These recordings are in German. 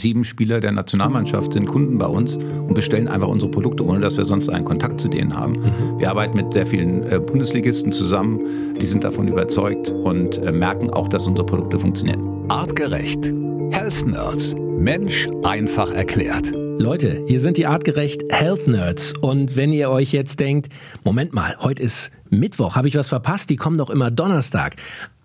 sieben Spieler der Nationalmannschaft sind Kunden bei uns und bestellen einfach unsere Produkte, ohne dass wir sonst einen Kontakt zu denen haben. Mhm. Wir arbeiten mit sehr vielen äh, Bundesligisten zusammen, die sind davon überzeugt und äh, merken auch, dass unsere Produkte funktionieren. Artgerecht. Health Nerds. Mensch einfach erklärt. Leute, hier sind die artgerecht Health Nerds. Und wenn ihr euch jetzt denkt, Moment mal, heute ist Mittwoch, habe ich was verpasst? Die kommen doch immer Donnerstag.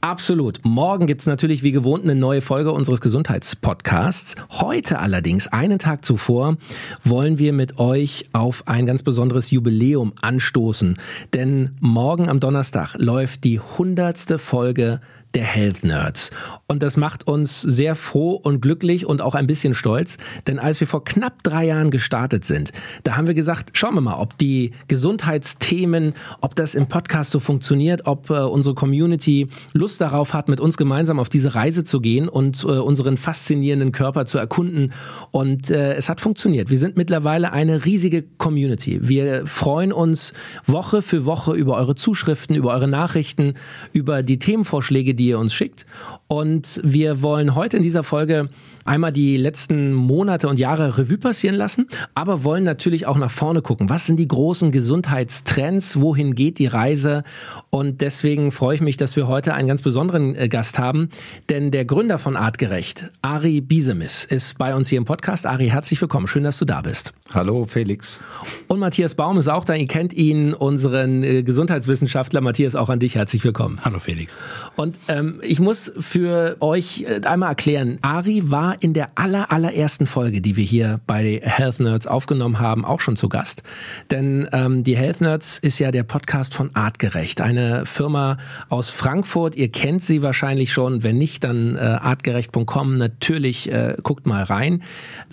Absolut. Morgen gibt's natürlich wie gewohnt eine neue Folge unseres Gesundheitspodcasts. Heute allerdings, einen Tag zuvor, wollen wir mit euch auf ein ganz besonderes Jubiläum anstoßen. Denn morgen am Donnerstag läuft die hundertste Folge der Health Nerds. Und das macht uns sehr froh und glücklich und auch ein bisschen stolz, denn als wir vor knapp drei Jahren gestartet sind, da haben wir gesagt, schauen wir mal, ob die Gesundheitsthemen, ob das im Podcast so funktioniert, ob äh, unsere Community Lust darauf hat, mit uns gemeinsam auf diese Reise zu gehen und äh, unseren faszinierenden Körper zu erkunden. Und äh, es hat funktioniert. Wir sind mittlerweile eine riesige Community. Wir freuen uns Woche für Woche über eure Zuschriften, über eure Nachrichten, über die Themenvorschläge, die ihr uns schickt. Und wir wollen heute in dieser Folge einmal die letzten Monate und Jahre Revue passieren lassen, aber wollen natürlich auch nach vorne gucken. Was sind die großen Gesundheitstrends? Wohin geht die Reise? Und deswegen freue ich mich, dass wir heute einen ganz besonderen äh, Gast haben, denn der Gründer von Artgerecht, Ari Biesemis, ist bei uns hier im Podcast. Ari, herzlich willkommen. Schön, dass du da bist. Hallo, Felix. Und Matthias Baum ist auch da. Ihr kennt ihn, unseren äh, Gesundheitswissenschaftler. Matthias, auch an dich herzlich willkommen. Hallo, Felix. Und ähm, ich muss für euch äh, einmal erklären, Ari war in der aller, allerersten Folge, die wir hier bei Health Nerds aufgenommen haben, auch schon zu Gast. Denn ähm, die Health Nerds ist ja der Podcast von Artgerecht, eine Firma aus Frankfurt. Ihr kennt sie wahrscheinlich schon. Wenn nicht, dann äh, artgerecht.com. Natürlich äh, guckt mal rein.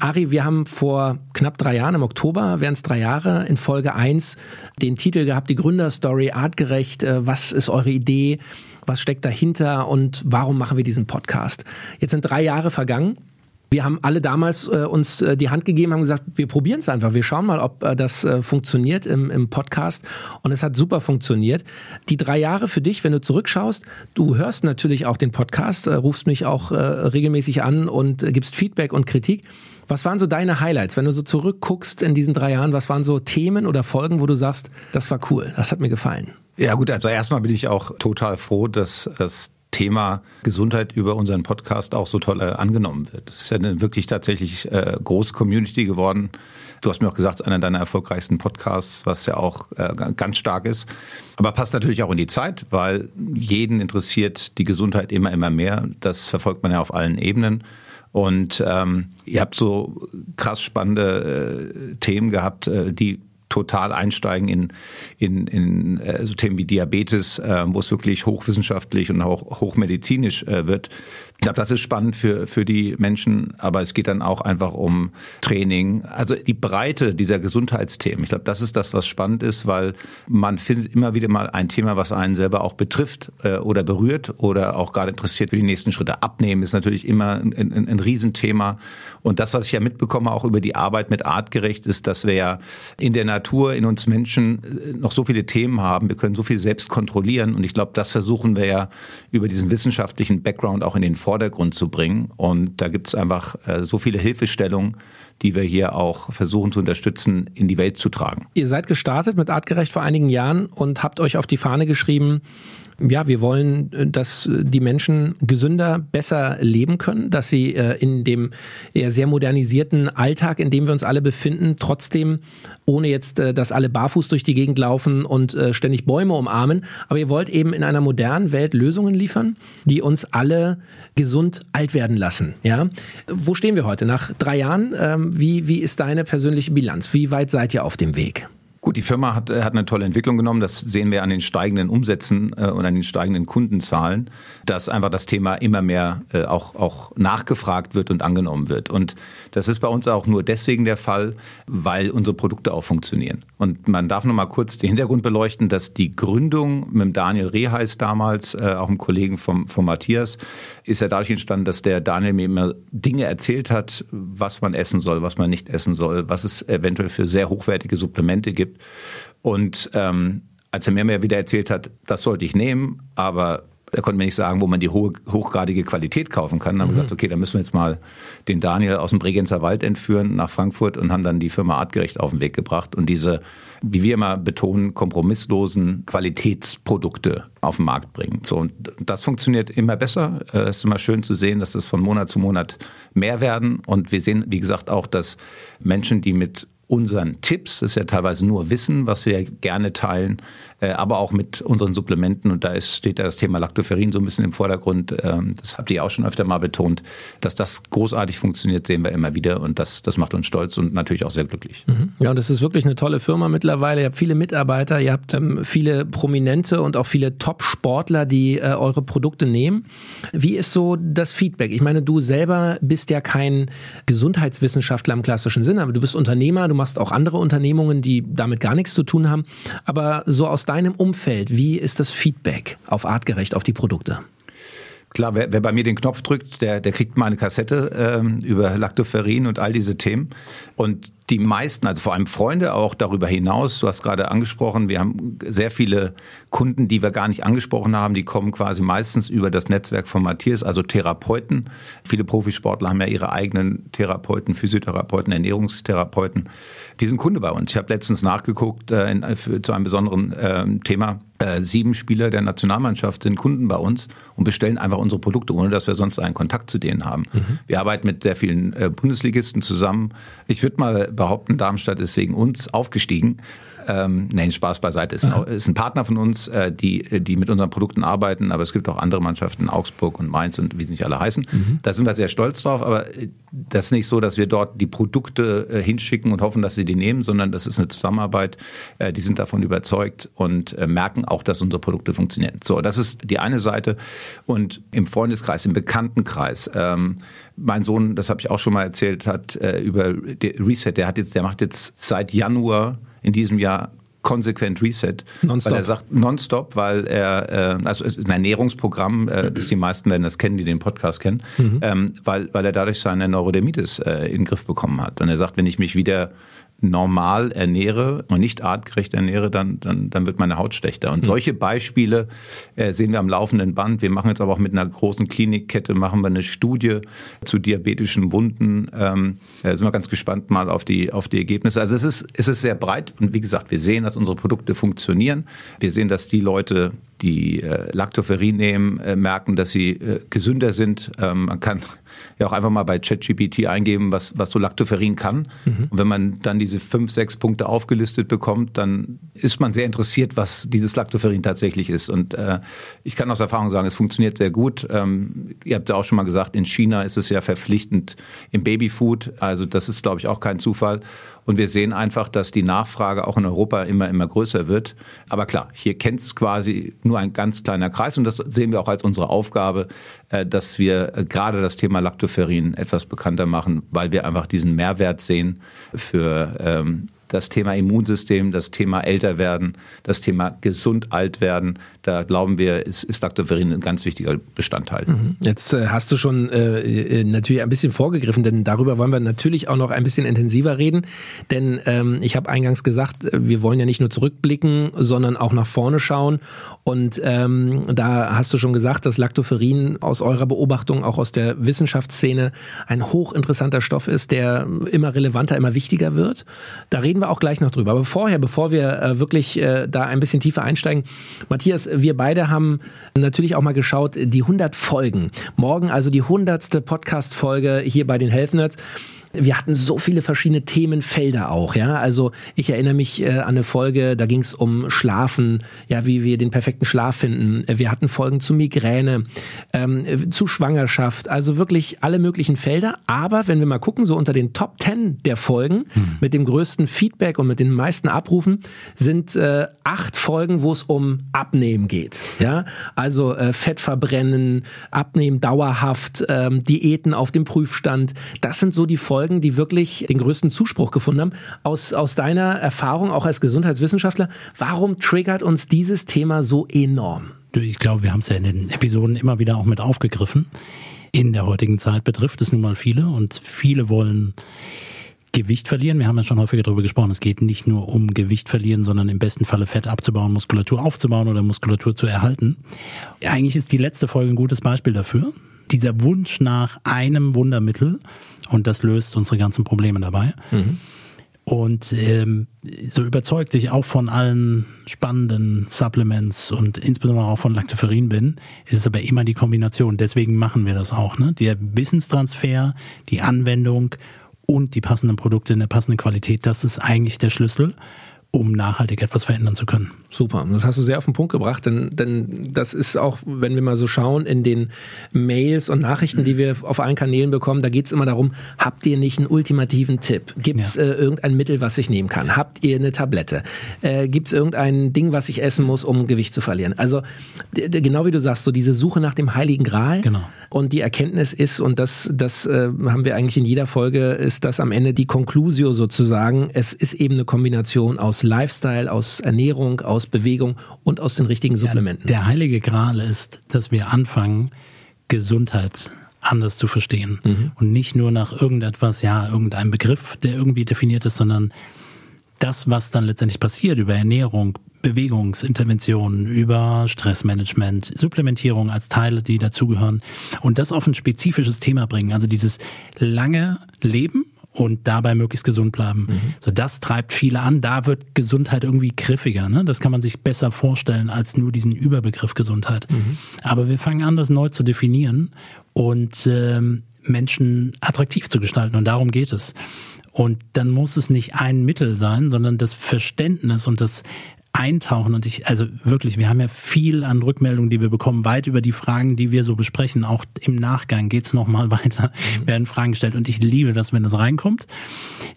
Ari, wir haben vor knapp drei Jahren, im Oktober wären es drei Jahre, in Folge eins den Titel gehabt, die Gründerstory Artgerecht. Äh, was ist eure Idee? Was steckt dahinter und warum machen wir diesen Podcast? Jetzt sind drei Jahre vergangen. Wir haben alle damals äh, uns äh, die Hand gegeben, haben gesagt, wir probieren es einfach. Wir schauen mal, ob äh, das äh, funktioniert im, im Podcast. Und es hat super funktioniert. Die drei Jahre für dich, wenn du zurückschaust, du hörst natürlich auch den Podcast, äh, rufst mich auch äh, regelmäßig an und gibst Feedback und Kritik. Was waren so deine Highlights, wenn du so zurückguckst in diesen drei Jahren? Was waren so Themen oder Folgen, wo du sagst, das war cool, das hat mir gefallen? Ja gut, also erstmal bin ich auch total froh, dass das Thema Gesundheit über unseren Podcast auch so toll äh, angenommen wird. Es ist ja eine wirklich tatsächlich äh, große Community geworden. Du hast mir auch gesagt, es ist einer deiner erfolgreichsten Podcasts, was ja auch äh, ganz stark ist. Aber passt natürlich auch in die Zeit, weil jeden interessiert die Gesundheit immer, immer mehr. Das verfolgt man ja auf allen Ebenen. Und ähm, ihr habt so krass spannende äh, Themen gehabt, äh, die total einsteigen in, in, in äh, so Themen wie Diabetes, äh, wo es wirklich hochwissenschaftlich und auch hochmedizinisch äh, wird. Ich glaube, das ist spannend für, für die Menschen, aber es geht dann auch einfach um Training. Also die Breite dieser Gesundheitsthemen. Ich glaube, das ist das, was spannend ist, weil man findet immer wieder mal ein Thema, was einen selber auch betrifft äh, oder berührt oder auch gerade interessiert für die nächsten Schritte. Abnehmen ist natürlich immer ein, ein, ein Riesenthema. Und das, was ich ja mitbekomme, auch über die Arbeit mit Artgerecht, ist, dass wir ja in der Natur, in uns Menschen äh, noch so viele Themen haben. Wir können so viel selbst kontrollieren. Und ich glaube, das versuchen wir ja über diesen wissenschaftlichen Background auch in den Forschungen Vordergrund zu bringen. Und da gibt es einfach äh, so viele Hilfestellungen, die wir hier auch versuchen zu unterstützen, in die Welt zu tragen. Ihr seid gestartet mit Artgerecht vor einigen Jahren und habt euch auf die Fahne geschrieben, ja, wir wollen, äh, dass die Menschen gesünder, besser leben können, dass sie äh, in dem eher sehr modernisierten Alltag, in dem wir uns alle befinden, trotzdem, ohne jetzt, äh, dass alle barfuß durch die Gegend laufen und ständig Bäume umarmen, aber ihr wollt eben in einer modernen Welt Lösungen liefern, die uns alle gesund alt werden lassen. Ja, wo stehen wir heute? Nach drei Jahren, ähm, wie, wie ist deine persönliche Bilanz? Wie weit seid ihr auf dem Weg? Gut, die Firma hat, hat eine tolle Entwicklung genommen. Das sehen wir an den steigenden Umsätzen äh, und an den steigenden Kundenzahlen, dass einfach das Thema immer mehr äh, auch, auch nachgefragt wird und angenommen wird. Und das ist bei uns auch nur deswegen der Fall, weil unsere Produkte auch funktionieren. Und man darf noch mal kurz den Hintergrund beleuchten, dass die Gründung mit Daniel Reheis damals, äh, auch einem Kollegen vom, vom Matthias, ist ja dadurch entstanden, dass der Daniel mir immer Dinge erzählt hat, was man essen soll, was man nicht essen soll, was es eventuell für sehr hochwertige Supplemente gibt. Und ähm, als er mir mehr wieder erzählt hat, das sollte ich nehmen, aber Er konnte mir nicht sagen, wo man die hohe, hochgradige Qualität kaufen kann. Dann haben wir gesagt, okay, dann müssen wir jetzt mal den Daniel aus dem Bregenzer Wald entführen nach Frankfurt und haben dann die Firma Artgerecht auf den Weg gebracht und diese, wie wir immer betonen, kompromisslosen Qualitätsprodukte auf den Markt bringen. So, und das funktioniert immer besser. Es ist immer schön zu sehen, dass das von Monat zu Monat mehr werden. Und wir sehen, wie gesagt, auch, dass Menschen, die mit unseren Tipps, das ist ja teilweise nur Wissen, was wir gerne teilen, äh, aber auch mit unseren Supplementen. Und da ist, steht ja das Thema Lactoferrin so ein bisschen im Vordergrund. Ähm, das habt ihr auch schon öfter mal betont. Dass das großartig funktioniert, sehen wir immer wieder. Und das, das macht uns stolz und natürlich auch sehr glücklich. Mhm. Ja, und das ist wirklich eine tolle Firma mittlerweile. Ihr habt viele Mitarbeiter, ihr habt ähm, viele Prominente und auch viele Top-Sportler, die äh, eure Produkte nehmen. Wie ist so das Feedback? Ich meine, du selber bist ja kein Gesundheitswissenschaftler im klassischen Sinne, aber du bist Unternehmer, du machst auch andere Unternehmungen, die damit gar nichts zu tun haben. Aber so aus deinem Umfeld, wie ist das Feedback auf artgerecht auf die Produkte? Klar, wer, wer bei mir den Knopf drückt, der, der kriegt mal eine Kassette ähm, über Lactoferrin und all diese Themen. Und die meisten, also vor allem Freunde auch darüber hinaus, du hast gerade angesprochen, wir haben sehr viele Kunden, die wir gar nicht angesprochen haben, die kommen quasi meistens über das Netzwerk von Matthias, also Therapeuten. Viele Profisportler haben ja ihre eigenen Therapeuten, Physiotherapeuten, Ernährungstherapeuten. Die sind Kunde bei uns. Ich habe letztens nachgeguckt äh, in, für, zu einem besonderen äh, Thema. Äh, sieben Spieler der Nationalmannschaft sind Kunden bei uns und bestellen einfach unsere Produkte, ohne dass wir sonst einen Kontakt zu denen haben. Mhm. Wir arbeiten mit sehr vielen äh, Bundesligisten zusammen. Ich würde mal behaupten, Darmstadt ist wegen uns aufgestiegen. Ähm, nein, Spaß beiseite. Ist, ein, ist ein Partner von uns, äh, die, die mit unseren Produkten arbeiten, aber es gibt auch andere Mannschaften, Augsburg und Mainz und wie sie nicht alle heißen. Mhm. Da sind wir sehr stolz drauf, aber das ist nicht so, dass wir dort die Produkte äh, hinschicken und hoffen, dass sie die nehmen, sondern das ist eine Zusammenarbeit. Äh, die sind davon überzeugt und äh, merken auch, dass unsere Produkte funktionieren. So, das ist die eine Seite. Und im Freundeskreis, im Bekanntenkreis, ähm, mein Sohn, das habe ich auch schon mal erzählt, hat äh, über Reset, der hat jetzt, der macht jetzt seit Januar in diesem Jahr konsequent Reset. Nonstop. Weil er sagt nonstop, weil er, äh, also es ist ein Ernährungsprogramm, äh, das die meisten werden das kennen, die den Podcast kennen, mhm. ähm, weil, weil er dadurch seine Neurodermitis äh, in den Griff bekommen hat. Und er sagt, wenn ich mich wieder normal ernähre und nicht artgerecht ernähre, dann, dann, dann wird meine Haut schlechter. Und mhm. solche Beispiele äh, sehen wir am laufenden Band. Wir machen jetzt aber auch mit einer großen Klinikkette, machen wir eine Studie zu diabetischen Wunden. Ähm, äh, sind wir ganz gespannt mal auf die, auf die Ergebnisse. Also es ist, es ist sehr breit und wie gesagt, wir sehen, dass unsere Produkte funktionieren. Wir sehen, dass die Leute, die äh, Lactoferrin nehmen, äh, merken, dass sie äh, gesünder sind. Ähm, man kann ja auch einfach mal bei ChatGPT eingeben, was, was so Lactoferrin kann. Mhm. Und wenn man dann diese fünf, sechs Punkte aufgelistet bekommt, dann ist man sehr interessiert, was dieses Lactoferrin tatsächlich ist. Und äh, ich kann aus Erfahrung sagen, es funktioniert sehr gut. Ähm, ihr habt ja auch schon mal gesagt, in China ist es ja verpflichtend im Babyfood. Also das ist, glaube ich, auch kein Zufall. Und wir sehen einfach, dass die Nachfrage auch in Europa immer, immer größer wird. Aber klar, hier kennt es quasi nur ein ganz kleiner Kreis. Und das sehen wir auch als unsere Aufgabe, äh, dass wir äh, gerade das Thema Lactoferrin etwas bekannter machen, weil wir einfach diesen Mehrwert sehen für ähm, das Thema Immunsystem, das Thema Älterwerden, das Thema gesund alt werden. Da glauben wir, ist, ist Lactoferrin ein ganz wichtiger Bestandteil. Mhm. Jetzt äh, hast du schon äh, äh, natürlich ein bisschen vorgegriffen, denn darüber wollen wir natürlich auch noch ein bisschen intensiver reden. Denn ähm, ich habe eingangs gesagt, äh, wir wollen ja nicht nur zurückblicken, sondern auch nach vorne schauen. Und ähm, da hast du schon gesagt, dass Lactoferrin aus eurer Beobachtung, auch aus der Wissenschaftsszene, ein hochinteressanter Stoff ist, der immer relevanter, immer wichtiger wird. Da reden wir auch gleich noch drüber. Aber vorher, bevor wir äh, wirklich da ein bisschen tiefer einsteigen, Matthias, wir beide haben natürlich auch mal geschaut, die 100 Folgen. Morgen also die 100. Podcast-Folge hier bei den Health Nerds wir hatten so viele verschiedene Themenfelder auch, ja. Also ich erinnere mich äh, an eine Folge, da ging es um Schlafen, ja, wie wir den perfekten Schlaf finden. Wir hatten Folgen zu Migräne, ähm, zu Schwangerschaft, also wirklich alle möglichen Felder. Aber wenn wir mal gucken, so unter den Top Ten der Folgen hm. mit dem größten Feedback und mit den meisten Abrufen sind äh, acht Folgen, wo es um Abnehmen geht. Ja, also äh, Fett verbrennen, Abnehmen dauerhaft, ähm, Diäten auf dem Prüfstand. Das sind so die Folgen Folgen, die wirklich den größten Zuspruch gefunden haben. Aus, aus deiner Erfahrung, auch als Gesundheitswissenschaftler, warum triggert uns dieses Thema so enorm? Ich glaube, wir haben es ja in den Episoden immer wieder auch mit aufgegriffen. In der heutigen Zeit betrifft es nun mal viele und viele wollen Gewicht verlieren. Wir haben ja schon häufiger darüber gesprochen. Es geht nicht nur um Gewicht verlieren, sondern im besten Falle Fett abzubauen, Muskulatur aufzubauen oder Muskulatur zu erhalten. Eigentlich ist die letzte Folge ein gutes Beispiel dafür. Dieser Wunsch nach einem Wundermittel und das löst unsere ganzen Probleme dabei. Mhm. Und ähm, so überzeugt ich auch von allen spannenden Supplements und insbesondere auch von Lactoferrin bin, ist es aber immer die Kombination. Deswegen machen wir das auch. Ne? Der Wissenstransfer, die Anwendung und die passenden Produkte in der passenden Qualität, das ist eigentlich der Schlüssel um nachhaltig etwas verändern zu können. Super, das hast du sehr auf den Punkt gebracht, denn, denn das ist auch, wenn wir mal so schauen in den Mails und Nachrichten, die wir auf allen Kanälen bekommen, da geht es immer darum, habt ihr nicht einen ultimativen Tipp? Gibt es ja. äh, irgendein Mittel, was ich nehmen kann? Habt ihr eine Tablette? Äh, Gibt es irgendein Ding, was ich essen muss, um Gewicht zu verlieren? Also genau wie du sagst, so diese Suche nach dem Heiligen Gral genau. und die Erkenntnis ist, und das, das äh, haben wir eigentlich in jeder Folge, ist das am Ende die Conclusio sozusagen, es ist eben eine Kombination aus Lifestyle, aus Ernährung, aus Bewegung und aus den richtigen Supplementen. Ja, der heilige Gral ist, dass wir anfangen, Gesundheit anders zu verstehen mhm. und nicht nur nach irgendetwas, ja, irgendeinem Begriff, der irgendwie definiert ist, sondern das, was dann letztendlich passiert über Ernährung, Bewegungsinterventionen, über Stressmanagement, Supplementierung als Teile, die dazugehören und das auf ein spezifisches Thema bringen. Also dieses lange Leben und dabei möglichst gesund bleiben. Mhm. So das treibt viele an. Da wird Gesundheit irgendwie griffiger. Ne? Das kann man sich besser vorstellen als nur diesen Überbegriff Gesundheit. Mhm. Aber wir fangen an, das neu zu definieren und ähm, Menschen attraktiv zu gestalten. Und darum geht es. Und dann muss es nicht ein Mittel sein, sondern das Verständnis und das eintauchen und ich, also wirklich, wir haben ja viel an Rückmeldungen, die wir bekommen, weit über die Fragen, die wir so besprechen. Auch im Nachgang geht's nochmal weiter, mhm. werden Fragen gestellt und ich liebe das, wenn das reinkommt,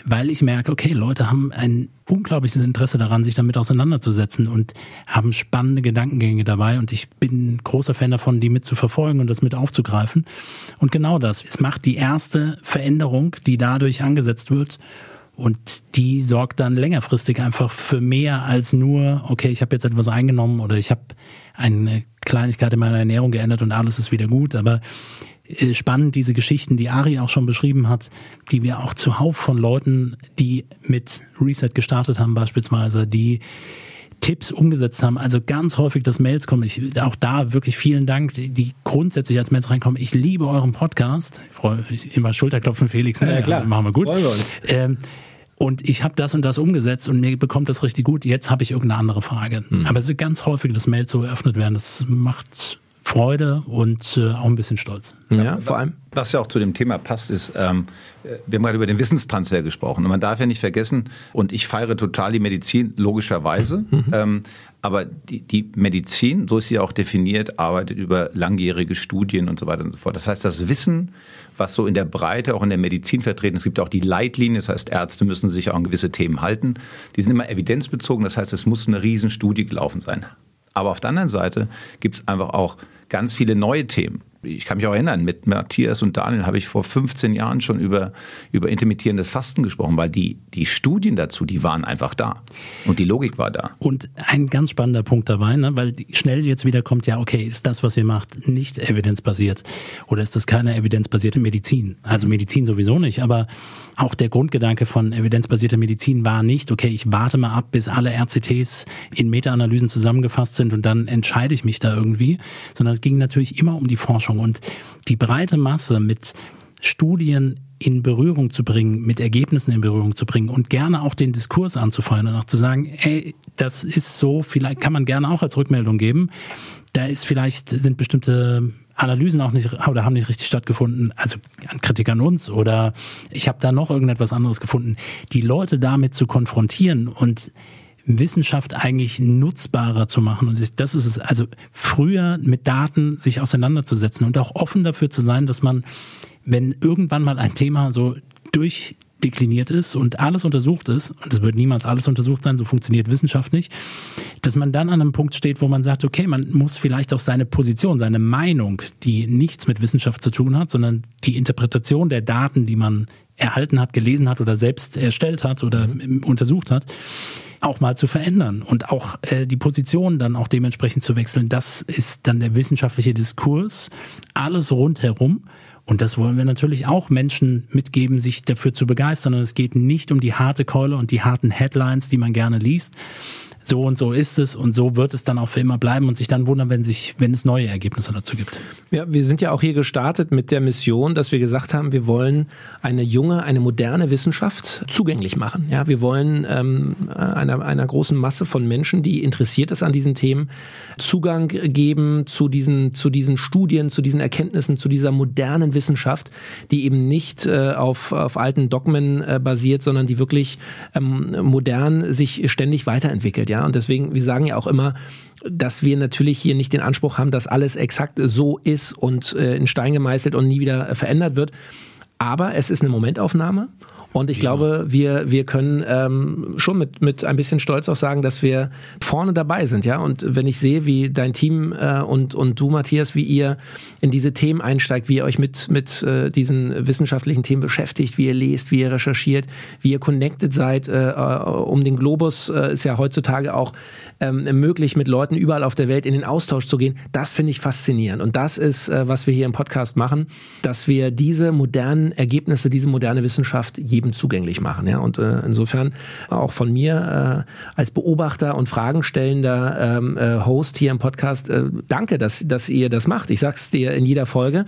weil ich merke, okay, Leute haben ein unglaubliches Interesse daran, sich damit auseinanderzusetzen und haben spannende Gedankengänge dabei und ich bin großer Fan davon, die mit zu verfolgen und das mit aufzugreifen. Und genau das, es macht die erste Veränderung, die dadurch angesetzt wird und die sorgt dann längerfristig einfach für mehr als nur, okay, ich habe jetzt etwas eingenommen oder ich habe eine Kleinigkeit in meiner Ernährung geändert und alles ist wieder gut. Aber äh, spannend diese Geschichten, die Ari auch schon beschrieben hat, die wir auch zuhauf von Leuten, die mit Reset gestartet haben beispielsweise, die Tipps umgesetzt haben. Also ganz häufig, dass Mails kommen. Ich, auch da wirklich vielen Dank, die grundsätzlich als Mails reinkommen. Ich liebe euren Podcast. Ich freue mich immer Schulterklopfen, Felix. Ne? Ja, klar. Ja, machen wir gut. Wir ähm, und ich habe das und das umgesetzt und mir bekommt das richtig gut. Jetzt habe ich irgendeine andere Frage. Hm. Aber es ist ganz häufig, dass Mails so eröffnet werden. Das macht Freude und äh, auch ein bisschen Stolz. Ja, ja, vor allem. Was ja auch zu dem Thema passt, ist, ähm, wir haben gerade über den Wissenstransfer gesprochen. Und man darf ja nicht vergessen, und ich feiere total die Medizin, logischerweise. Mhm. Ähm, aber die, die Medizin, so ist sie auch definiert, arbeitet über langjährige Studien und so weiter und so fort. Das heißt, das Wissen, was so in der Breite auch in der Medizin vertreten ist, es gibt auch die Leitlinien, das heißt, Ärzte müssen sich auch an gewisse Themen halten. Die sind immer evidenzbezogen, das heißt, es muss eine Riesenstudie gelaufen sein. Aber auf der anderen Seite gibt es einfach auch ganz viele neue Themen ich kann mich auch erinnern, mit Matthias und Daniel habe ich vor 15 Jahren schon über, über intermittierendes Fasten gesprochen, weil die, die Studien dazu, die waren einfach da. Und die Logik war da. Und ein ganz spannender Punkt dabei, ne, weil schnell jetzt wieder kommt, ja, okay, ist das, was ihr macht, nicht evidenzbasiert? Oder ist das keine evidenzbasierte Medizin? Also Medizin sowieso nicht, aber auch der Grundgedanke von evidenzbasierter Medizin war nicht, okay, ich warte mal ab, bis alle RCTs in Meta-Analysen zusammengefasst sind und dann entscheide ich mich da irgendwie, sondern es ging natürlich immer um die Forschung. Forschung und die breite Masse mit Studien in Berührung zu bringen, mit Ergebnissen in Berührung zu bringen und gerne auch den Diskurs anzufeuern und auch zu sagen, ey, das ist so, vielleicht kann man gerne auch als Rückmeldung geben. Da ist vielleicht, sind bestimmte Analysen auch nicht oder haben nicht richtig stattgefunden, also an Kritik an uns oder ich habe da noch irgendetwas anderes gefunden, die Leute damit zu konfrontieren und Wissenschaft eigentlich nutzbarer zu machen. Und das ist es, also früher mit Daten sich auseinanderzusetzen und auch offen dafür zu sein, dass man, wenn irgendwann mal ein Thema so durchdekliniert ist und alles untersucht ist, und es wird niemals alles untersucht sein, so funktioniert Wissenschaft nicht, dass man dann an einem Punkt steht, wo man sagt, okay, man muss vielleicht auch seine Position, seine Meinung, die nichts mit Wissenschaft zu tun hat, sondern die Interpretation der Daten, die man erhalten hat, gelesen hat oder selbst erstellt hat oder mhm. untersucht hat, auch mal zu verändern und auch äh, die Position dann auch dementsprechend zu wechseln. Das ist dann der wissenschaftliche Diskurs, alles rundherum Und das wollen wir natürlich auch Menschen mitgeben, sich dafür zu begeistern. Und es geht nicht um die harte Keule und die harten Headlines, die man gerne liest, so und so ist es und so wird es dann auch für immer bleiben und sich dann wundern, wenn sich, wenn es neue Ergebnisse dazu gibt. Ja, wir sind ja auch hier gestartet mit der Mission, dass wir gesagt haben, wir wollen eine junge, eine moderne Wissenschaft zugänglich machen. Ja, wir wollen ähm, einer, einer großen Masse von Menschen, die interessiert ist an diesen Themen, Zugang geben zu diesen, zu diesen Studien, zu diesen Erkenntnissen, zu dieser modernen Wissenschaft, die eben nicht äh, auf, auf alten Dogmen äh, basiert, sondern die wirklich ähm, modern sich ständig weiterentwickelt. Ja, und deswegen, wir sagen ja auch immer, dass wir natürlich hier nicht den Anspruch haben, dass alles exakt so ist und äh, in Stein gemeißelt und nie wieder verändert wird. Aber es ist eine Momentaufnahme und ich ja. glaube, wir, wir können ähm, schon mit, mit ein bisschen Stolz auch sagen, dass wir vorne dabei sind, ja. Und wenn ich sehe, wie dein Team äh, und, und du, Matthias, wie ihr in diese Themen einsteigt, wie ihr euch mit, mit äh, diesen wissenschaftlichen Themen beschäftigt, wie ihr lest, wie ihr recherchiert, wie ihr connected seid äh, äh um den Globus, äh, ist ja heutzutage auch ähm, möglich, mit Leuten überall auf der Welt in den Austausch zu gehen. Das finde ich faszinierend. Und das ist, äh, was wir hier im Podcast machen, dass wir diese modernen Ergebnisse, diese moderne Wissenschaft jedem jedem zugänglich machen. Ja? Und äh, insofern auch von mir äh, als Beobachter und Fragenstellender ähm, äh, Host hier im Podcast, äh, danke, dass, dass ihr das macht. Ich sag's dir in jeder Folge.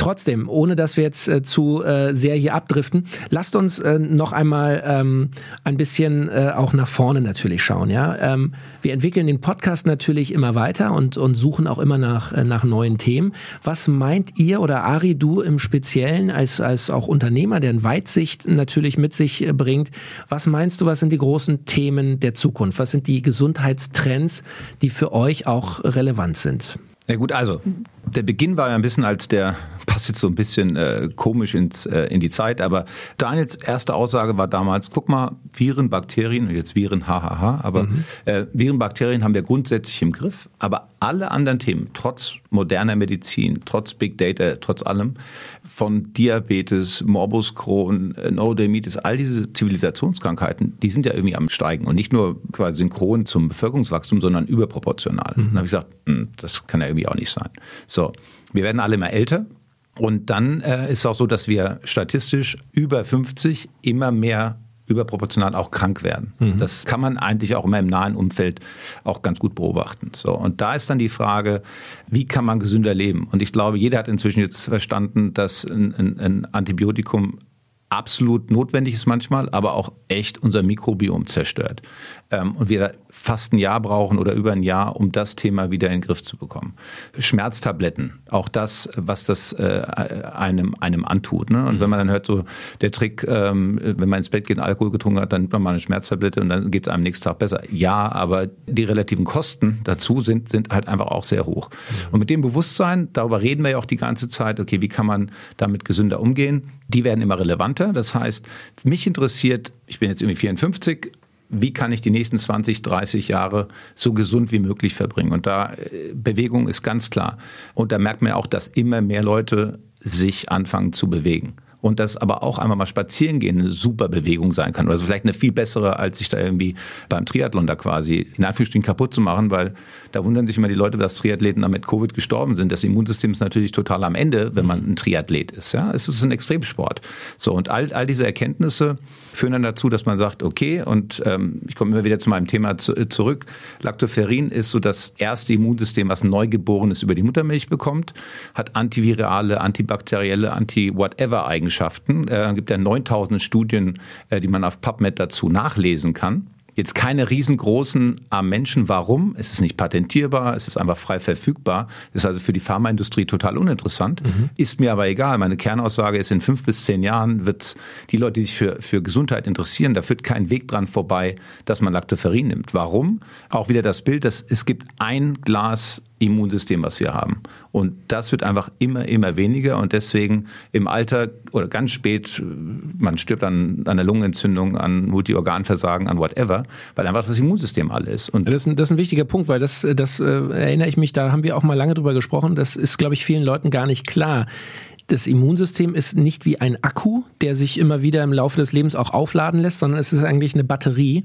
Trotzdem, ohne dass wir jetzt äh, zu äh, sehr hier abdriften, lasst uns äh, noch einmal ähm, ein bisschen äh, auch nach vorne natürlich schauen. Ja, ähm, wir entwickeln den Podcast natürlich immer weiter und und suchen auch immer nach äh, nach neuen Themen. Was meint ihr oder Ari du im Speziellen als als auch Unternehmer, der eine Weitsicht natürlich mit sich äh, bringt? Was meinst du? Was sind die großen Themen der Zukunft? Was sind die Gesundheitstrends, die für euch auch relevant sind? Ja gut, also der Beginn war ja ein bisschen als der, passt jetzt so ein bisschen äh, komisch ins, äh, in die Zeit, aber Daniels erste Aussage war damals, guck mal, Viren, Bakterien, jetzt Viren, hahaha, aber mhm. äh, Viren, Bakterien haben wir grundsätzlich im Griff, aber alle anderen Themen, trotz moderner Medizin, trotz Big Data, trotz allem, von Diabetes, Morbus Crohn, äh, Neurodermitis, all diese Zivilisationskrankheiten, die sind ja irgendwie am Steigen und nicht nur quasi synchron zum Bevölkerungswachstum, sondern überproportional. Mhm. Dann habe ich gesagt, hm, das kann ja irgendwie auch nicht sein. So, wir werden alle immer älter. Und dann äh, ist es auch so, dass wir statistisch über 50 immer mehr überproportional auch krank werden. Mhm. Das kann man eigentlich auch immer im nahen Umfeld auch ganz gut beobachten. So und da ist dann die Frage, wie kann man gesünder leben? Und ich glaube, jeder hat inzwischen jetzt verstanden, dass ein, ein, ein Antibiotikum absolut notwendig ist manchmal, aber auch echt unser Mikrobiom zerstört. Ähm, und wir fast ein Jahr brauchen oder über ein Jahr, um das Thema wieder in den Griff zu bekommen. Schmerztabletten, auch das, was das äh, einem, einem antut. Ne? Und mhm. wenn man dann hört, so der Trick, ähm, wenn man ins Bett geht und Alkohol getrunken hat, dann nimmt man mal eine Schmerztablette und dann geht es einem nächsten Tag besser. Ja, aber die relativen Kosten dazu sind, sind halt einfach auch sehr hoch. Mhm. Und mit dem Bewusstsein, darüber reden wir ja auch die ganze Zeit, okay, wie kann man damit gesünder umgehen? Die werden immer relevanter. Das heißt, mich interessiert, ich bin jetzt irgendwie 54, wie kann ich die nächsten 20, 30 Jahre so gesund wie möglich verbringen. Und da äh, Bewegung ist ganz klar. Und da merkt man auch, dass immer mehr Leute sich anfangen zu bewegen und dass aber auch einmal mal spazieren gehen eine super Bewegung sein kann. Also vielleicht eine viel bessere, als sich da irgendwie beim Triathlon da quasi in Anführungsstrichen kaputt zu machen, weil da wundern sich immer die Leute, dass Triathleten da mit Covid gestorben sind. Das Immunsystem ist natürlich total am Ende, wenn man ein Triathlet ist. Ja, es ist ein Extremsport. So und all, all diese Erkenntnisse führen dann dazu, dass man sagt, okay, und ähm, ich komme immer wieder zu meinem Thema zu, äh, zurück. Lactoferrin ist so das erste Immunsystem, was Neugeborenes über die Muttermilch bekommt, hat antivirale, antibakterielle, anti-whatever Eigenschaften. Äh, gibt ja 9000 Studien, äh, die man auf PubMed dazu nachlesen kann. Jetzt keine riesengroßen am Menschen. Warum? Es ist nicht patentierbar, es ist einfach frei verfügbar, ist also für die Pharmaindustrie total uninteressant. Mhm. Ist mir aber egal. Meine Kernaussage ist, in fünf bis zehn Jahren wird die Leute, die sich für, für Gesundheit interessieren, da führt kein Weg dran vorbei, dass man Lactoferrin nimmt. Warum? Auch wieder das Bild, dass es gibt ein Glas Immunsystem, was wir haben. Und das wird einfach immer, immer weniger. Und deswegen im Alter oder ganz spät, man stirbt an, einer Lungenentzündung, an Multiorganversagen, an whatever, weil einfach das Immunsystem alle ist. Und das, ist ein, das ist ein wichtiger Punkt, weil das, das äh, erinnere ich mich, da haben wir auch mal lange drüber gesprochen. Das ist, glaube ich, vielen Leuten gar nicht klar das Immunsystem ist nicht wie ein Akku, der sich immer wieder im Laufe des Lebens auch aufladen lässt, sondern es ist eigentlich eine Batterie,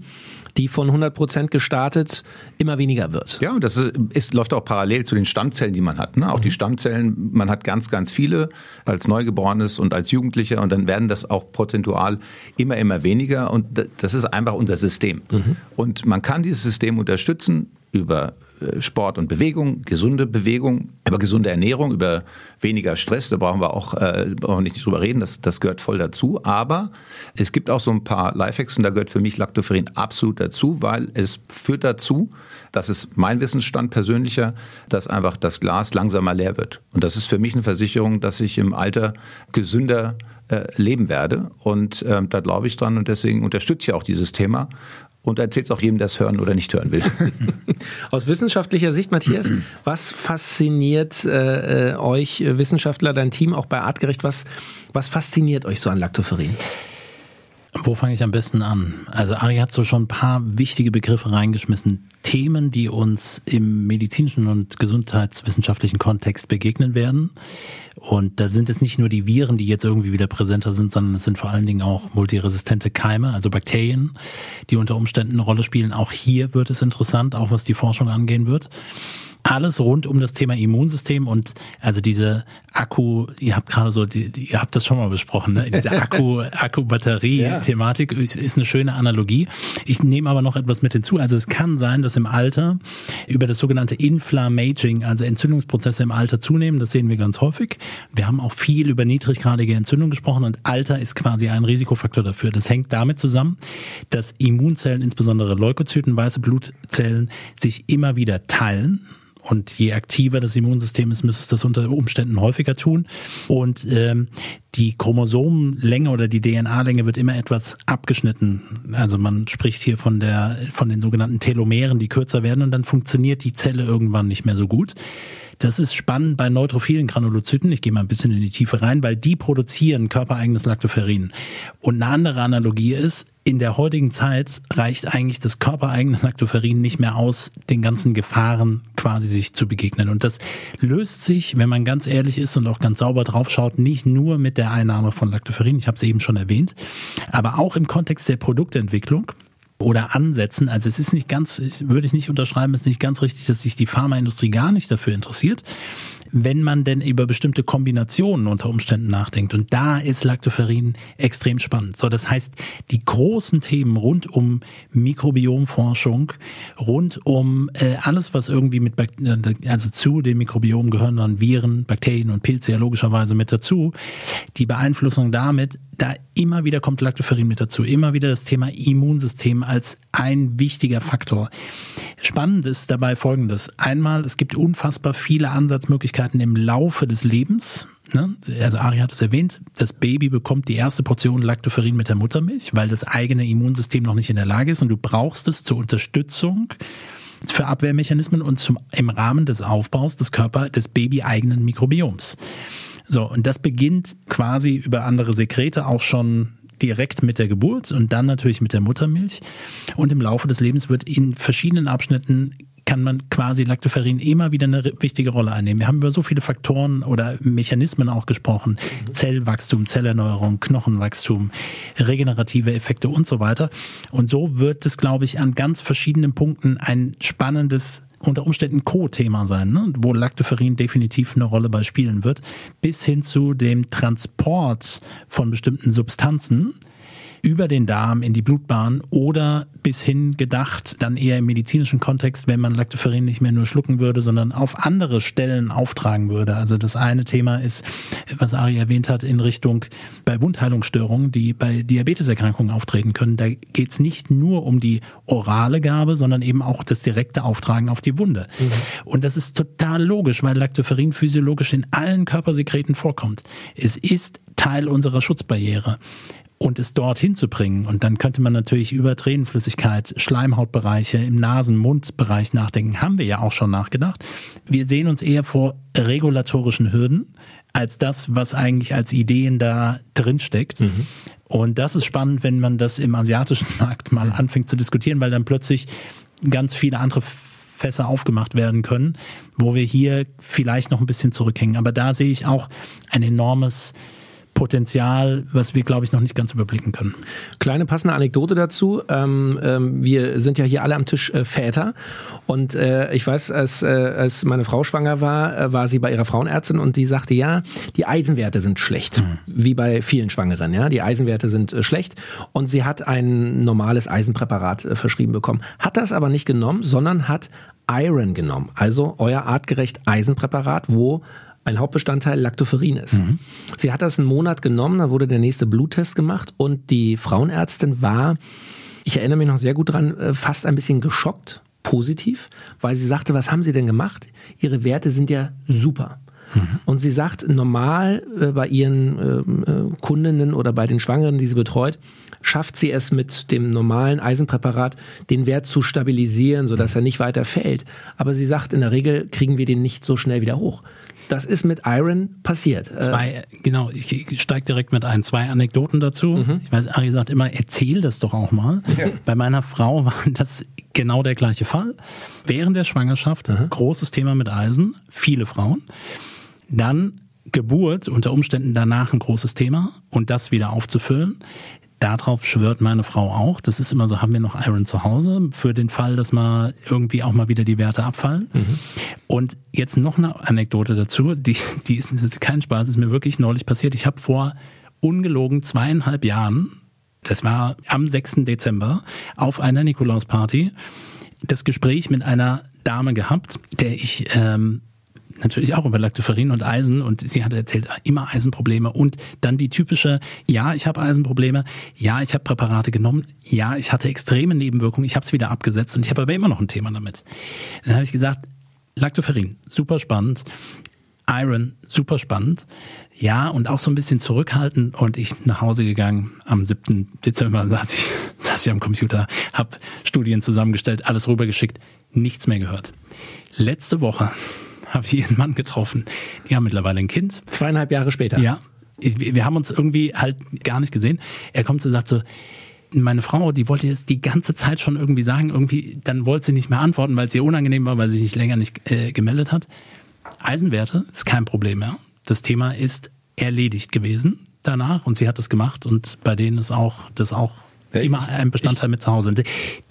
die von 100 Prozent gestartet immer weniger wird. Ja, und das ist, läuft auch parallel zu den Stammzellen, die man hat. Ne? Auch mhm. die Stammzellen, man hat ganz, ganz viele als Neugeborenes und als Jugendlicher und dann werden das auch prozentual immer, immer weniger und das ist einfach unser System. Mhm. Und man kann dieses System unterstützen über Sport und Bewegung, gesunde Bewegung, über gesunde Ernährung, über weniger Stress, da brauchen wir auch äh, brauchen wir nicht drüber reden, das, das gehört voll dazu. Aber es gibt auch so ein paar Lifehacks und da gehört für mich Lactoferrin absolut dazu, weil es führt dazu, das ist mein Wissensstand persönlicher, dass einfach das Glas langsamer leer wird. Und das ist für mich eine Versicherung, dass ich im Alter gesünder äh, leben werde. Und äh, da glaube ich dran und deswegen unterstütze ich auch dieses Thema und erzählt es auch jedem, der es hören oder nicht hören will. Aus wissenschaftlicher Sicht, Matthias, was fasziniert äh, äh, euch Wissenschaftler, dein Team auch bei Artgerecht, was, was fasziniert euch so an Lactoferrin? Wo fange ich am besten an? Also Ari hat so schon ein paar wichtige Begriffe reingeschmissen. Themen, die uns im medizinischen und gesundheitswissenschaftlichen Kontext begegnen werden. Und da sind es nicht nur die Viren, die jetzt irgendwie wieder präsenter sind, sondern es sind vor allen Dingen auch multiresistente Keime, also Bakterien, die unter Umständen eine Rolle spielen. Auch hier wird es interessant, auch was die Forschung angehen wird alles rund um das Thema Immunsystem und also diese Akku, ihr habt gerade so, die, die, ihr habt das schon mal besprochen, ne? diese Akku, Akku-Batterie-Thematik ja. ist, ist eine schöne Analogie. Ich nehme aber noch etwas mit hinzu. Also es kann sein, dass im Alter über das sogenannte Inflammaging, also Entzündungsprozesse im Alter zunehmen. Das sehen wir ganz häufig. Wir haben auch viel über niedriggradige Entzündung gesprochen und Alter ist quasi ein Risikofaktor dafür. Das hängt damit zusammen, dass Immunzellen, insbesondere Leukozyten, weiße Blutzellen, sich immer wieder teilen und je aktiver das Immunsystem ist, müsste es das unter Umständen häufiger tun. Und ähm, die Chromosomenlänge oder die DNA-Länge wird immer etwas abgeschnitten. Also man spricht hier von der von den sogenannten Telomeren, die kürzer werden und dann funktioniert die Zelle irgendwann nicht mehr so gut. Das ist spannend bei neutrophilen Granulozyten. Ich gehe mal ein bisschen in die Tiefe rein, weil die produzieren körpereigenes Lactoferrin. Und eine andere Analogie ist, in der heutigen Zeit reicht eigentlich das körpereigene Lactoferrin nicht mehr aus, den ganzen Gefahren quasi sich zu begegnen. Und das löst sich, wenn man ganz ehrlich ist und auch ganz sauber draufschaut, nicht nur mit der Einnahme von Lactoferrin, ich habe es eben schon erwähnt, aber auch im Kontext der Produktentwicklung oder ansetzen. Also es ist nicht ganz, würde ich nicht unterschreiben, es ist nicht ganz richtig, dass sich die Pharmaindustrie gar nicht dafür interessiert wenn man denn über bestimmte Kombinationen unter Umständen nachdenkt. Und da ist Lactoferrin extrem spannend. So, das heißt, die großen Themen rund um Mikrobiomforschung, rund um äh, alles, was irgendwie mit, also zu dem Mikrobiom gehören dann Viren, Bakterien und Pilze ja logischerweise mit dazu, die Beeinflussung damit, da immer wieder kommt Lactoferrin mit dazu, immer wieder das Thema Immunsystem als ein wichtiger Faktor. Spannend ist dabei Folgendes. Einmal, es gibt unfassbar viele Ansatzmöglichkeiten im Laufe des Lebens. Ne? Also Ari hat es erwähnt, das Baby bekommt die erste Portion Lactoferrin mit der Muttermilch, weil das eigene Immunsystem noch nicht in der Lage ist und du brauchst es zur Unterstützung für Abwehrmechanismen und zum, im Rahmen des Aufbaus des Körper des babyeigenen Mikrobioms. So, und das beginnt quasi über andere Sekrete auch schon direkt mit der Geburt und dann natürlich mit der Muttermilch. Und im Laufe des Lebens wird in verschiedenen Abschnitten kann man quasi Lactoferrin immer wieder eine wichtige Rolle einnehmen. Wir haben über so viele Faktoren oder Mechanismen auch gesprochen. Mhm. Zellwachstum, Zellerneuerung, Knochenwachstum, regenerative Effekte und so weiter. Und so wird es, glaube ich, an ganz verschiedenen Punkten ein spannendes unter Umständen Co-Thema sein, ne? wo Lactoferrin definitiv eine Rolle bei spielen wird, bis hin zu dem Transport von bestimmten Substanzen über den Darm in die Blutbahn oder bis hin gedacht, dann eher im medizinischen Kontext, wenn man Lactoferrin nicht mehr nur schlucken würde, sondern auf andere Stellen auftragen würde. Also das eine Thema ist, was Ari erwähnt hat, in Richtung bei Wundheilungsstörungen, die bei Diabeteserkrankungen auftreten können. Da geht es nicht nur um die orale Gabe, sondern eben auch das direkte Auftragen auf die Wunde. Mhm. Und das ist total logisch, weil Lactoferrin physiologisch in allen Körpersekreten vorkommt. Es ist Teil unserer Schutzbarriere und es dort hinzubringen. Und dann könnte man natürlich über Tränenflüssigkeit, Schleimhautbereiche im Nasen-Mund-Bereich nachdenken. Haben wir ja auch schon nachgedacht. Wir sehen uns eher vor regulatorischen Hürden als das, was eigentlich als Ideen da drinsteckt. Mhm. Und das ist spannend, wenn man das im asiatischen Markt mal anfängt zu diskutieren, weil dann plötzlich ganz viele andere Fässer aufgemacht werden können, wo wir hier vielleicht noch ein bisschen zurückhängen. Aber da sehe ich auch ein enormes Potenzial, was wir, glaube ich, noch nicht ganz überblicken können. Kleine passende Anekdote dazu. Ähm, ähm, wir sind ja hier alle am Tisch äh, Väter. Und äh, ich weiß, als, äh, als meine Frau schwanger war, äh, war sie bei ihrer Frauenärztin und die sagte, ja, die Eisenwerte sind schlecht. Mhm. Wie bei vielen Schwangeren, ja. Die Eisenwerte sind äh, schlecht. Und sie hat ein normales Eisenpräparat äh, verschrieben bekommen. Hat das aber nicht genommen, sondern hat Iron genommen. Also euer artgerecht Eisenpräparat, wo ein Hauptbestandteil Lactoferrin ist. Mhm. Sie hat das einen Monat genommen, dann wurde der nächste Bluttest gemacht und die Frauenärztin war, ich erinnere mich noch sehr gut dran, äh, fast ein bisschen geschockt, positiv, weil sie sagte, was haben Sie denn gemacht? Ihre Werte sind ja super. Mhm. Und sie sagt, normal äh, bei ihren ähm, äh, Kundinnen oder bei den Schwangeren, die sie betreut, schafft sie es mit dem normalen Eisenpräparat, den Wert zu stabilisieren, sodass mhm. er nicht weiter fällt. Aber sie sagt, in der Regel kriegen wir den nicht so schnell wieder hoch. Das ist mit Iron passiert. Äh, Zwei, genau, ich steige direkt mit ein. Zwei Anekdoten dazu. Mhm. Ich weiß, Ari sagt immer, erzähl das doch auch mal. Ja. Bei meiner Frau war das genau der gleiche Fall. Während der Schwangerschaft, mhm. großes Thema mit Eisen, viele Frauen. Dann Geburt, unter Umständen danach ein großes Thema und das wieder aufzufüllen darauf schwört meine Frau auch. Das ist immer so, haben wir noch Iron zu Hause für den Fall, dass mal irgendwie auch mal wieder die Werte abfallen. Mhm. Und jetzt noch eine Anekdote dazu, die, die ist, ist kein Spaß, ist mir wirklich neulich passiert. Ich habe vor ungelogen zweieinhalb Jahren, das war am 6. Dezember, auf einer Nikolausparty, das Gespräch mit einer Dame gehabt, der ich ähm, natürlich auch über Lactoferrin und Eisen. Und sie hat erzählt, immer Eisenprobleme. Und dann die typische, ja, ich habe Eisenprobleme, ja, ich habe Präparate genommen, ja, ich hatte extreme Nebenwirkungen, ich habe es wieder abgesetzt. Und ich habe aber immer noch ein Thema damit. Dann habe ich gesagt, Lactoferrin, super spannend, Iron, super spannend, ja, und auch so ein bisschen zurückhaltend. Und ich nach Hause gegangen, am 7. Dezember saß ich, saß ich am Computer, habe Studien zusammengestellt, alles rübergeschickt, nichts mehr gehört. Letzte Woche habe ich ihren Mann getroffen. Die haben mittlerweile ein Kind. Zweieinhalb Jahre später. Ja. Wir haben uns irgendwie halt gar nicht gesehen. Er kommt und sagt so, meine Frau, die wollte jetzt die ganze Zeit schon irgendwie sagen, irgendwie, dann wollte sie nicht mehr antworten, weil es ihr unangenehm war, weil sie sich länger nicht äh, gemeldet hat. Eisenwerte ist kein Problem mehr. Das Thema ist erledigt gewesen danach und sie hat das gemacht und bei denen ist auch das auch immer ein Bestandteil ich, mit zu Hause. Und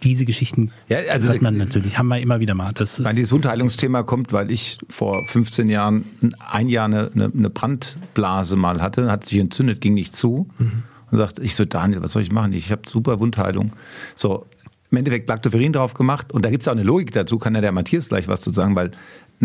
diese Geschichten ja, also, hat man natürlich, haben wir immer wieder mal. Das ist, dieses Wundheilungsthema kommt, weil ich vor 15 Jahren ein Jahr eine, eine Brandblase mal hatte, hat sich entzündet, ging nicht zu. Mhm. Und sagte, ich so, Daniel, was soll ich machen? Ich habe super Wundheilung. So, im Endeffekt Lactoferin drauf gemacht. Und da gibt es auch eine Logik dazu, kann ja der Matthias gleich was zu sagen, weil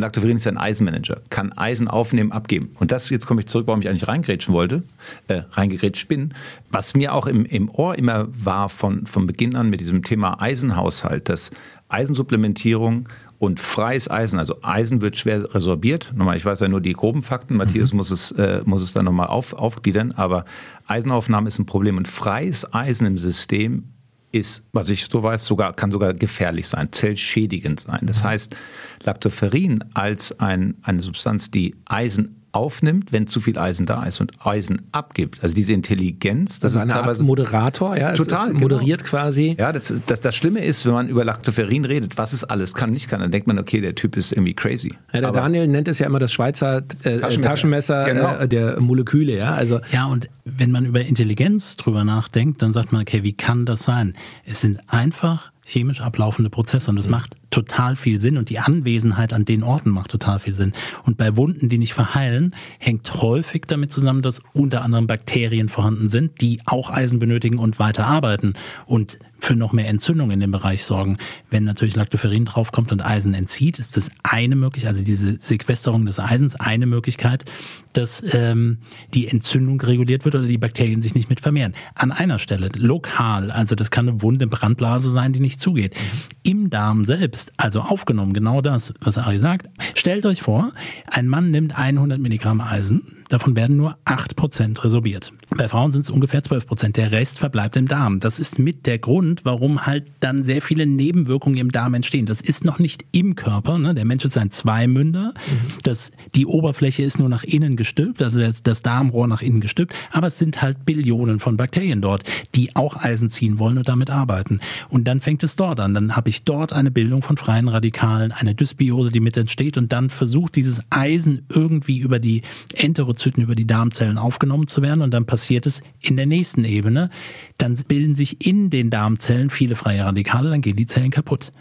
Lactoferrin ist ja ein Eisenmanager, kann Eisen aufnehmen, abgeben. Und das, jetzt komme ich zurück, warum ich eigentlich reingrätschen wollte, äh, reingegrätscht bin. Was mir auch im, im Ohr immer war von, von Beginn an mit diesem Thema Eisenhaushalt, dass Eisensupplementierung und freies Eisen, also Eisen wird schwer resorbiert. Nochmal, ich weiß ja nur die groben Fakten, Matthias mhm. muss es, äh, muss es dann nochmal auf, aufgliedern, aber Eisenaufnahme ist ein Problem und freies Eisen im System ist, was ich so weiß, sogar, kann sogar gefährlich sein, zellschädigend sein. Das mhm. heißt, Lactoferrin als ein, eine Substanz, die Eisen aufnimmt, wenn zu viel Eisen da ist und Eisen abgibt. Also diese Intelligenz, das, das ist eine Art Moderator, ja, total es moderiert genau. quasi. Ja, das, das, das Schlimme ist, wenn man über Lactoferrin redet, was es alles kann, nicht kann, dann denkt man, okay, der Typ ist irgendwie crazy. Ja, der Aber Daniel nennt es ja immer das Schweizer äh, Taschenmesser, Taschenmesser genau. äh, der Moleküle, ja. Also ja, und wenn man über Intelligenz drüber nachdenkt, dann sagt man, okay, wie kann das sein? Es sind einfach chemisch ablaufende Prozesse und das mhm. macht total viel Sinn und die Anwesenheit an den Orten macht total viel Sinn. Und bei Wunden, die nicht verheilen, hängt häufig damit zusammen, dass unter anderem Bakterien vorhanden sind, die auch Eisen benötigen und weiter arbeiten und für noch mehr Entzündung in dem Bereich sorgen. Wenn natürlich Lactoferrin draufkommt und Eisen entzieht, ist das eine Möglichkeit, also diese Sequesterung des Eisens, eine Möglichkeit, dass ähm, die Entzündung reguliert wird oder die Bakterien sich nicht mit vermehren. An einer Stelle, lokal, also das kann eine Wunde, Brandblase sein, die nicht zugeht. Im Darm selbst selbst, also aufgenommen, genau das, was Ari sagt. Stellt euch vor, ein Mann nimmt 100 Milligramm Eisen, Davon werden nur 8% resorbiert. Bei Frauen sind es ungefähr 12%. Der Rest verbleibt im Darm. Das ist mit der Grund, warum halt dann sehr viele Nebenwirkungen im Darm entstehen. Das ist noch nicht im Körper. Ne? Der Mensch ist ein Zweimünder. Mhm. Das, die Oberfläche ist nur nach innen gestülpt, also das, das Darmrohr nach innen gestülpt. Aber es sind halt Billionen von Bakterien dort, die auch Eisen ziehen wollen und damit arbeiten. Und dann fängt es dort an. Dann habe ich dort eine Bildung von freien Radikalen, eine Dysbiose, die mit entsteht und dann versucht dieses Eisen irgendwie über die Enterozyten, über die Darmzellen aufgenommen zu werden und dann passiert es in der nächsten Ebene. Dann bilden sich in den Darmzellen viele freie Radikale, dann gehen die Zellen kaputt.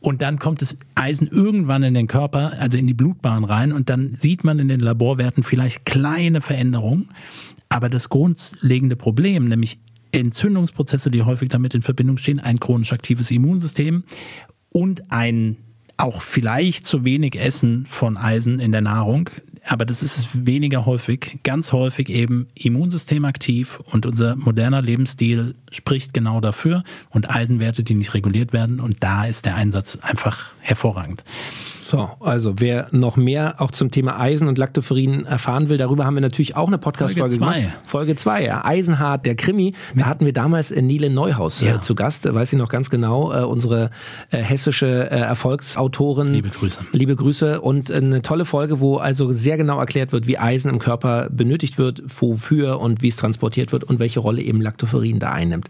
Und dann kommt das Eisen irgendwann in den Körper, also in die Blutbahn rein und dann sieht man in den Laborwerten vielleicht kleine Veränderungen. Aber das grundlegende Problem, nämlich Entzündungsprozesse, die häufig damit in Verbindung stehen, ein chronisch aktives Immunsystem und ein auch vielleicht zu wenig Essen von Eisen in der Nahrung, aber das ist weniger häufig, ganz häufig eben Immunsystem aktiv und unser moderner Lebensstil spricht genau dafür und Eisenwerte, die nicht reguliert werden und da ist der Einsatz einfach hervorragend. So, also wer noch mehr auch zum Thema Eisen und Lactoferin erfahren will, darüber haben wir natürlich auch eine Podcast-Folge gemacht. Folge 2, ja. Eisenhart, der Krimi. Da hatten wir damals Nile Neuhaus äh, ja. äh, zu Gast, weiß ich noch ganz genau, äh, unsere äh, hessische äh, Erfolgsautorin. Liebe Grüße. Liebe Grüße und äh, eine tolle Folge, wo also sehr genau erklärt wird, wie Eisen im Körper benötigt wird, wofür und wie es transportiert wird und welche Rolle eben Lactoferin da einnimmt.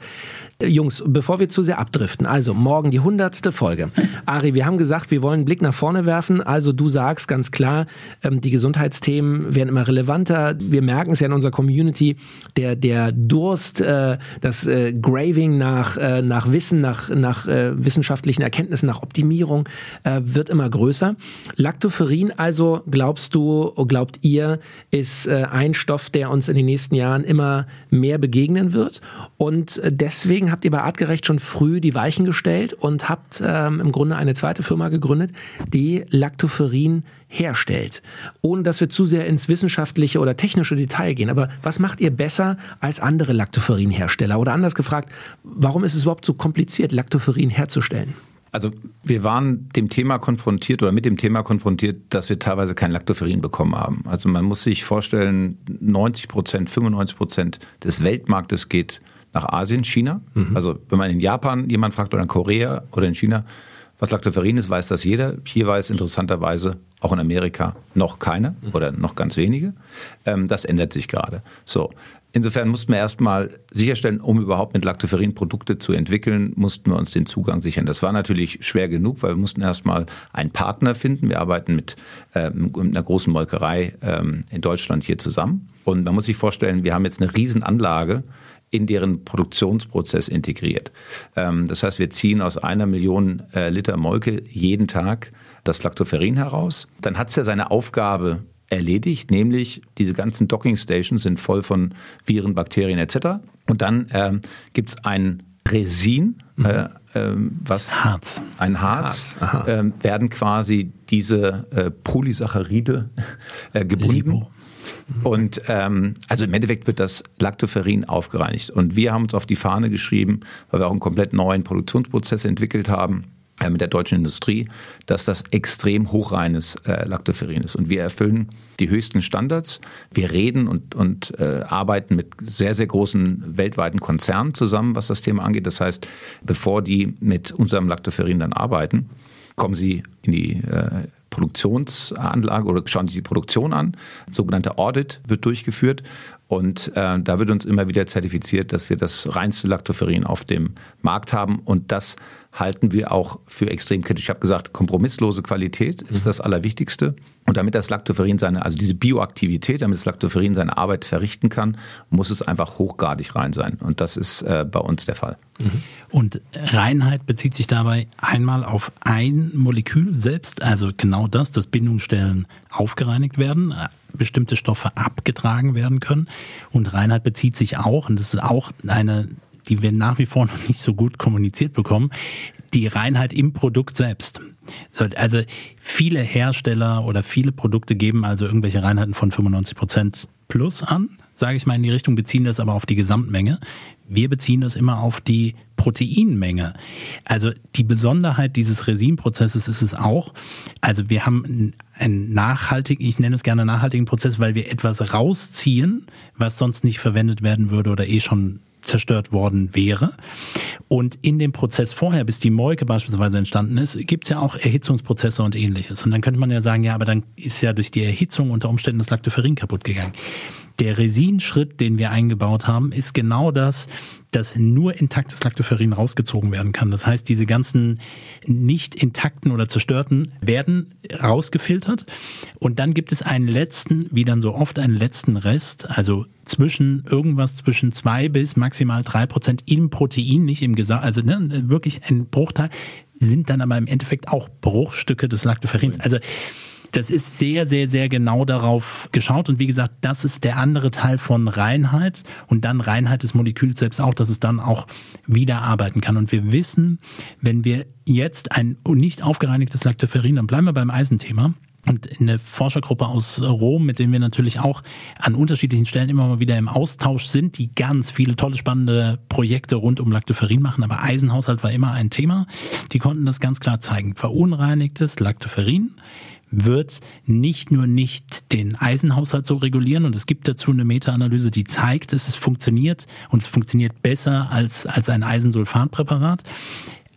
Jungs, bevor wir zu sehr abdriften, also morgen die hundertste Folge. Ari, wir haben gesagt, wir wollen einen Blick nach vorne werfen. Also du sagst ganz klar, ähm, die Gesundheitsthemen werden immer relevanter. Wir merken es ja in unserer Community, der, der Durst, äh, das äh, Graving nach, äh, nach Wissen, nach, nach wissenschaftlichen Erkenntnissen, nach Optimierung wird immer größer. Lactoferrin also, glaubst du, glaubt ihr, ist ein Stoff, der uns in den nächsten Jahren immer mehr begegnen wird. Und deswegen habt ihr bei Artgerecht schon früh die Weichen gestellt und habt ähm, im Grunde eine zweite Firma gegründet, die Lactoferrin herstellt. Ohne dass wir zu sehr ins wissenschaftliche oder technische Detail gehen. Aber was macht ihr besser als andere Lactoferin-Hersteller? Oder anders gefragt, warum ist es überhaupt so kompliziert, Lactoferin herzustellen? Also wir waren dem Thema konfrontiert oder mit dem Thema konfrontiert, dass wir teilweise kein Lactoferin bekommen haben. Also man muss sich vorstellen, 90 Prozent, 95 Prozent des Weltmarktes geht nach Asien, China. Mhm. Also wenn man in Japan jemand fragt oder in Korea oder in China, was Lactoferrin ist, weiß das jeder. Hier weiß interessanterweise auch in Amerika noch keiner mhm. oder noch ganz wenige. Ähm, das ändert sich gerade. So. Insofern mussten wir erstmal sicherstellen, um überhaupt mit Lactoferrin Produkte zu entwickeln, mussten wir uns den Zugang sichern. Das war natürlich schwer genug, weil wir mussten erstmal einen Partner finden. Wir arbeiten mit, ähm, mit einer großen Molkerei ähm, in Deutschland hier zusammen. Und man muss sich vorstellen, wir haben jetzt eine Riesenanlage, in deren Produktionsprozess integriert. Ähm, das heißt, wir ziehen aus einer Million äh, Liter Molke jeden Tag das Lactoferrin heraus. Dann hat es ja seine Aufgabe erledigt, nämlich diese ganzen Docking Stations sind voll von Viren, Bakterien etc. Und dann ähm, gibt es ein Resin, mhm. äh, äh, was Harz. ein Harz, Harz äh, werden quasi diese äh, Polysaccharide äh, gebunden. Lipo. Und ähm, also im Endeffekt wird das Lactoferrin aufgereinigt. Und wir haben uns auf die Fahne geschrieben, weil wir auch einen komplett neuen Produktionsprozess entwickelt haben äh, mit der deutschen Industrie, dass das extrem hochreines äh, Lactoferrin ist. Und wir erfüllen die höchsten Standards. Wir reden und, und äh, arbeiten mit sehr, sehr großen weltweiten Konzernen zusammen, was das Thema angeht. Das heißt, bevor die mit unserem Lactoferrin dann arbeiten, kommen sie in die äh, Produktionsanlage oder schauen sich die Produktion an. Sogenannter Audit wird durchgeführt und äh, da wird uns immer wieder zertifiziert, dass wir das reinste Lactoferrin auf dem Markt haben und das halten wir auch für extrem kritisch. Ich habe gesagt, kompromisslose Qualität ist mhm. das Allerwichtigste. Und damit das Lactoferrin seine, also diese Bioaktivität, damit das Lactoferrin seine Arbeit verrichten kann, muss es einfach hochgradig rein sein. Und das ist äh, bei uns der Fall. Mhm. Und Reinheit bezieht sich dabei einmal auf ein Molekül selbst, also genau das, dass Bindungsstellen aufgereinigt werden, äh, bestimmte Stoffe abgetragen werden können. Und Reinheit bezieht sich auch, und das ist auch eine die wir nach wie vor noch nicht so gut kommuniziert bekommen, die Reinheit im Produkt selbst. Also viele Hersteller oder viele Produkte geben also irgendwelche Reinheiten von 95 Prozent plus an, sage ich mal in die Richtung, beziehen das aber auf die Gesamtmenge. Wir beziehen das immer auf die Proteinmenge. Also die Besonderheit dieses Resinprozesses ist es auch, also wir haben einen nachhaltigen, ich nenne es gerne nachhaltigen Prozess, weil wir etwas rausziehen, was sonst nicht verwendet werden würde oder eh schon zerstört worden wäre. Und in dem Prozess vorher, bis die Molke beispielsweise entstanden ist, gibt es ja auch Erhitzungsprozesse und ähnliches. Und dann könnte man ja sagen, ja, aber dann ist ja durch die Erhitzung unter Umständen das Lactoferrin kaputt gegangen. Der Resinschritt, den wir eingebaut haben, ist genau das, dass nur intaktes Lactoferrin rausgezogen werden kann. Das heißt, diese ganzen nicht intakten oder zerstörten werden rausgefiltert und dann gibt es einen letzten, wie dann so oft einen letzten Rest, also zwischen irgendwas zwischen zwei bis maximal drei Prozent im Protein, nicht im Gesamt, also ne, wirklich ein Bruchteil, sind dann aber im Endeffekt auch Bruchstücke des Lactoferrins. Also das ist sehr, sehr, sehr genau darauf geschaut. Und wie gesagt, das ist der andere Teil von Reinheit. Und dann Reinheit des Moleküls selbst auch, dass es dann auch wieder arbeiten kann. Und wir wissen, wenn wir jetzt ein nicht aufgereinigtes Lactoferrin, dann bleiben wir beim Eisenthema, und eine Forschergruppe aus Rom, mit denen wir natürlich auch an unterschiedlichen Stellen immer mal wieder im Austausch sind, die ganz viele tolle, spannende Projekte rund um Lactoferrin machen. Aber Eisenhaushalt war immer ein Thema. Die konnten das ganz klar zeigen. Verunreinigtes Lactoferrin wird nicht nur nicht den Eisenhaushalt so regulieren und es gibt dazu eine Meta-Analyse, die zeigt, dass es funktioniert und es funktioniert besser als, als ein Eisensulfatpräparat.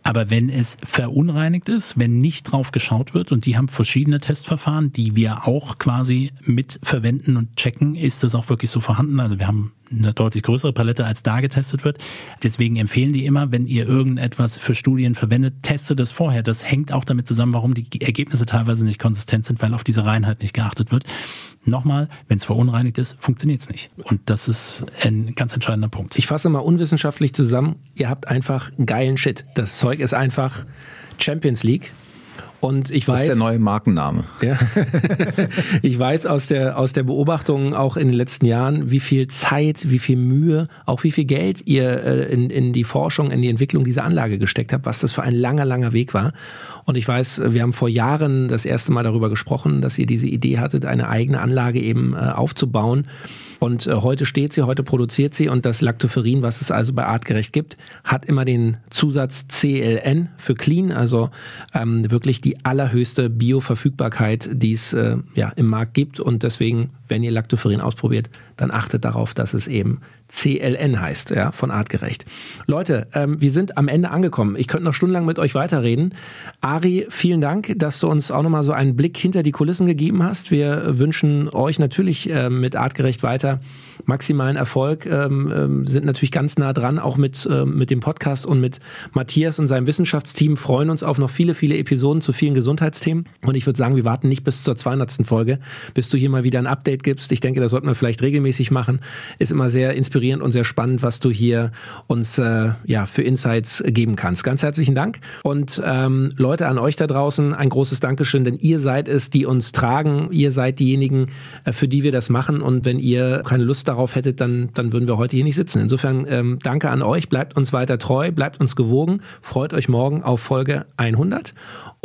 Aber wenn es verunreinigt ist, wenn nicht drauf geschaut wird, und die haben verschiedene Testverfahren, die wir auch quasi mit verwenden und checken, ist das auch wirklich so vorhanden? Also wir haben eine deutlich größere Palette, als da getestet wird. Deswegen empfehlen die immer, wenn ihr irgendetwas für Studien verwendet, testet das vorher. Das hängt auch damit zusammen, warum die Ergebnisse teilweise nicht konsistent sind, weil auf diese Reinheit nicht geachtet wird. Nochmal, wenn es verunreinigt ist, funktioniert es nicht. Und das ist ein ganz entscheidender Punkt. Ich fasse mal unwissenschaftlich zusammen. Ihr habt einfach geilen Shit. Das Zeug ist einfach Champions League. Und ich weiß, das ist der neue Markenname. Ja, ich weiß aus der, aus der Beobachtung auch in den letzten Jahren, wie viel Zeit, wie viel Mühe, auch wie viel Geld ihr äh, in, in die Forschung, in die Entwicklung dieser Anlage gesteckt habt, was das für ein langer, langer Weg war. Und ich weiß, wir haben vor Jahren das erste Mal darüber gesprochen, dass ihr diese Idee hattet, eine eigene Anlage eben äh, aufzubauen. Und äh, heute steht sie, heute produziert sie und das Lactoferrin, was es also bei Artgerecht gibt, hat immer den Zusatz CLN für Clean, also ähm, wirklich die allerhöchste Bioverfügbarkeit, die es äh, ja, im Markt gibt. Und deswegen, wenn ihr Lactoferrin ausprobiert, dann achtet darauf, dass es eben CLN heißt, ja, von Artgerecht. Leute, ähm, wir sind am Ende angekommen. Ich könnte noch stundenlang mit euch weiterreden. Ari, vielen Dank, dass du uns auch nochmal so einen Blick hinter die Kulissen gegeben hast. Wir wünschen euch natürlich äh, mit Artgerecht weiter maximalen Erfolg, ähm, ähm, sind natürlich ganz nah dran, auch mit, äh, mit dem Podcast und mit Matthias und seinem Wissenschaftsteam, freuen uns auf noch viele, viele Episoden zu vielen Gesundheitsthemen. Und ich würde sagen, wir warten nicht bis zur 200. Folge, bis du hier mal wieder ein Update gibst. Ich denke, das sollten wir vielleicht regelmäßig machen. Ist immer sehr inspirierend und sehr spannend, was du hier uns äh, ja für Insights geben kannst. Ganz herzlichen Dank und ähm, Leute an euch da draußen ein großes Dankeschön, denn ihr seid es, die uns tragen. Ihr seid diejenigen, äh, für die wir das machen und wenn ihr keine Darauf hättet, dann dann würden wir heute hier nicht sitzen. Insofern ähm, danke an euch, bleibt uns weiter treu, bleibt uns gewogen, freut euch morgen auf Folge 100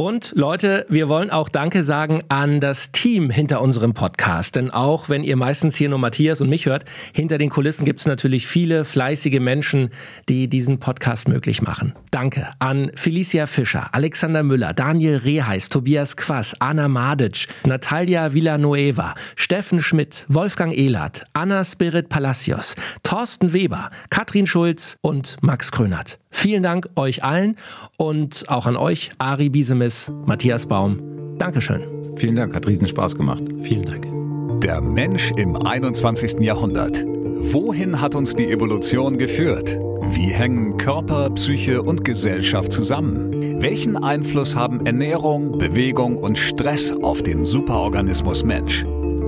und Leute, wir wollen auch Danke sagen an das Team hinter unserem Podcast. Denn auch wenn ihr meistens hier nur Matthias und mich hört, hinter den Kulissen gibt es natürlich viele fleißige Menschen, die diesen Podcast möglich machen. Danke an Felicia Fischer, Alexander Müller, Daniel Reheis, Tobias Quass, Anna Madic, Natalia Villanueva, Steffen Schmidt, Wolfgang Ehlert, Anna Spirit Palacios, Thorsten Weber, Katrin Schulz und Max Krönert. Vielen Dank euch allen und auch an euch, Ari Biesemis, Matthias Baum. Dankeschön. Vielen Dank, hat riesen Spaß gemacht. Vielen Dank. Der Mensch im 21. Jahrhundert. Wohin hat uns die Evolution geführt? Wie hängen Körper, Psyche und Gesellschaft zusammen? Welchen Einfluss haben Ernährung, Bewegung und Stress auf den Superorganismus Mensch?